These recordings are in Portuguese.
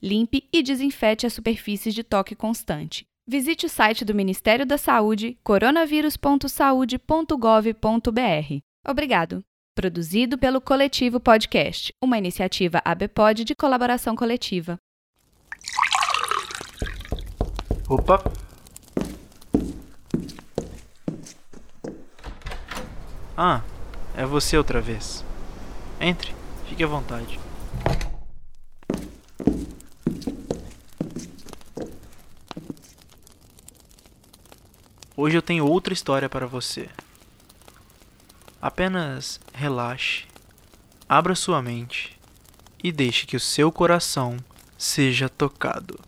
Limpe e desinfete as superfícies de toque constante. Visite o site do Ministério da Saúde, coronavírus.saude.gov.br. Obrigado. Produzido pelo Coletivo Podcast, uma iniciativa ABPOD de colaboração coletiva. Opa! Ah, é você outra vez. Entre, fique à vontade. Hoje eu tenho outra história para você. Apenas relaxe, abra sua mente e deixe que o seu coração seja tocado.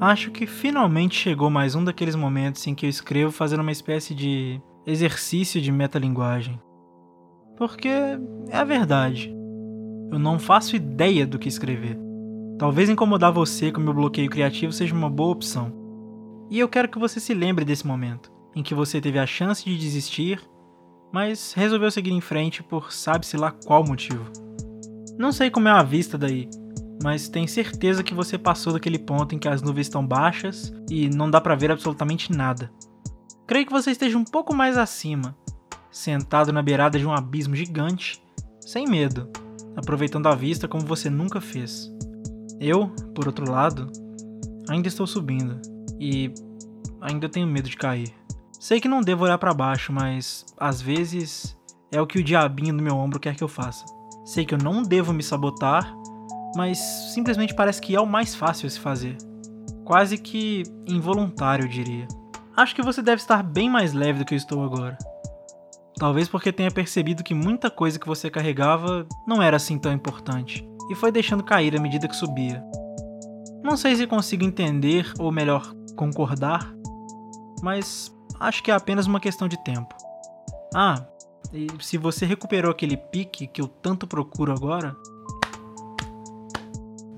Acho que finalmente chegou mais um daqueles momentos em que eu escrevo fazendo uma espécie de exercício de metalinguagem. Porque é a verdade. Eu não faço ideia do que escrever. Talvez incomodar você com meu bloqueio criativo seja uma boa opção. E eu quero que você se lembre desse momento, em que você teve a chance de desistir, mas resolveu seguir em frente por sabe-se lá qual motivo. Não sei como é a vista daí, mas tenho certeza que você passou daquele ponto em que as nuvens estão baixas e não dá para ver absolutamente nada. Creio que você esteja um pouco mais acima, sentado na beirada de um abismo gigante, sem medo, aproveitando a vista como você nunca fez. Eu, por outro lado, ainda estou subindo e ainda tenho medo de cair. Sei que não devo olhar para baixo, mas às vezes é o que o diabinho do meu ombro quer que eu faça. Sei que eu não devo me sabotar mas simplesmente parece que é o mais fácil a se fazer. Quase que involuntário, eu diria. Acho que você deve estar bem mais leve do que eu estou agora. Talvez porque tenha percebido que muita coisa que você carregava não era assim tão importante, e foi deixando cair à medida que subia. Não sei se consigo entender, ou melhor, concordar, mas acho que é apenas uma questão de tempo. Ah, e se você recuperou aquele pique que eu tanto procuro agora,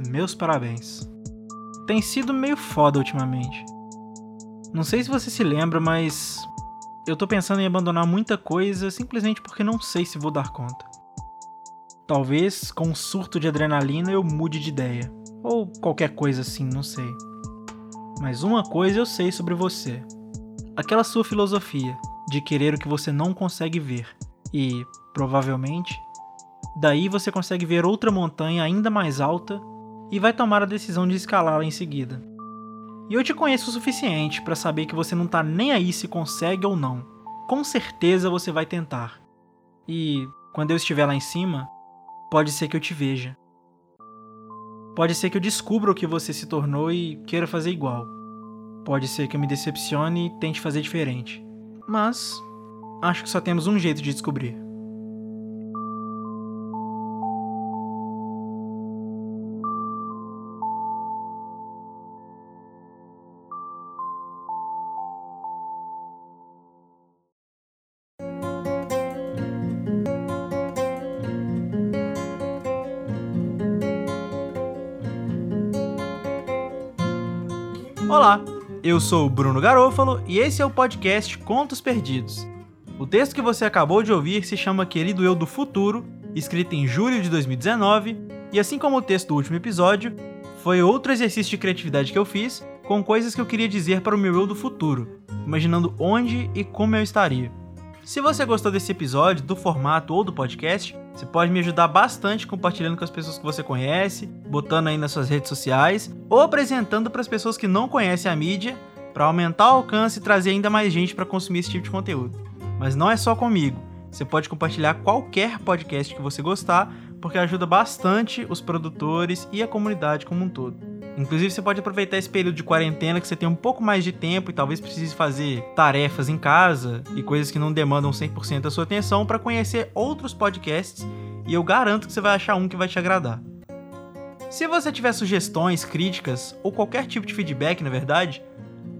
meus parabéns. Tem sido meio foda ultimamente. Não sei se você se lembra, mas eu tô pensando em abandonar muita coisa simplesmente porque não sei se vou dar conta. Talvez com um surto de adrenalina eu mude de ideia, ou qualquer coisa assim, não sei. Mas uma coisa eu sei sobre você: aquela sua filosofia de querer o que você não consegue ver, e, provavelmente, daí você consegue ver outra montanha ainda mais alta e vai tomar a decisão de escalá-la em seguida. E eu te conheço o suficiente para saber que você não tá nem aí se consegue ou não. Com certeza você vai tentar. E quando eu estiver lá em cima, pode ser que eu te veja. Pode ser que eu descubra o que você se tornou e queira fazer igual. Pode ser que eu me decepcione e tente fazer diferente. Mas acho que só temos um jeito de descobrir. Olá, eu sou o Bruno Garofalo e esse é o podcast Contos Perdidos. O texto que você acabou de ouvir se chama Querido Eu do Futuro, escrito em julho de 2019, e assim como o texto do último episódio, foi outro exercício de criatividade que eu fiz com coisas que eu queria dizer para o meu eu do futuro, imaginando onde e como eu estaria. Se você gostou desse episódio, do formato ou do podcast, você pode me ajudar bastante compartilhando com as pessoas que você conhece, botando aí nas suas redes sociais ou apresentando para as pessoas que não conhecem a mídia para aumentar o alcance e trazer ainda mais gente para consumir esse tipo de conteúdo. Mas não é só comigo. Você pode compartilhar qualquer podcast que você gostar, porque ajuda bastante os produtores e a comunidade como um todo. Inclusive, você pode aproveitar esse período de quarentena que você tem um pouco mais de tempo e talvez precise fazer tarefas em casa e coisas que não demandam 100% da sua atenção para conhecer outros podcasts e eu garanto que você vai achar um que vai te agradar. Se você tiver sugestões, críticas ou qualquer tipo de feedback, na verdade,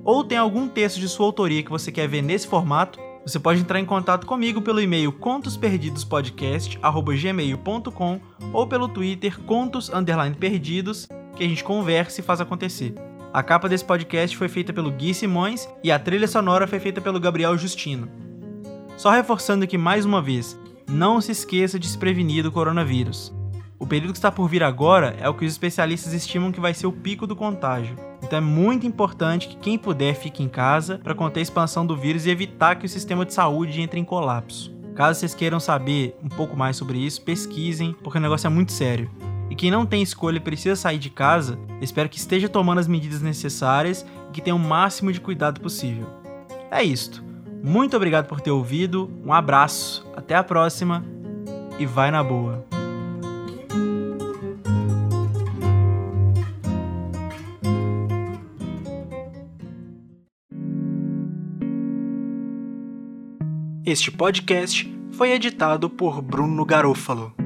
ou tem algum texto de sua autoria que você quer ver nesse formato, você pode entrar em contato comigo pelo e-mail contosperdidospodcast@gmail.com ou pelo Twitter contos_perdidos, que a gente conversa e faz acontecer. A capa desse podcast foi feita pelo Gui Simões e a trilha sonora foi feita pelo Gabriel Justino. Só reforçando aqui mais uma vez, não se esqueça de se prevenir do coronavírus. O período que está por vir agora é o que os especialistas estimam que vai ser o pico do contágio. Então é muito importante que quem puder fique em casa para conter a expansão do vírus e evitar que o sistema de saúde entre em colapso. Caso vocês queiram saber um pouco mais sobre isso, pesquisem, porque o negócio é muito sério. E quem não tem escolha e precisa sair de casa, espero que esteja tomando as medidas necessárias e que tenha o máximo de cuidado possível. É isto. Muito obrigado por ter ouvido, um abraço, até a próxima e vai na boa. Este podcast foi editado por Bruno Garofalo.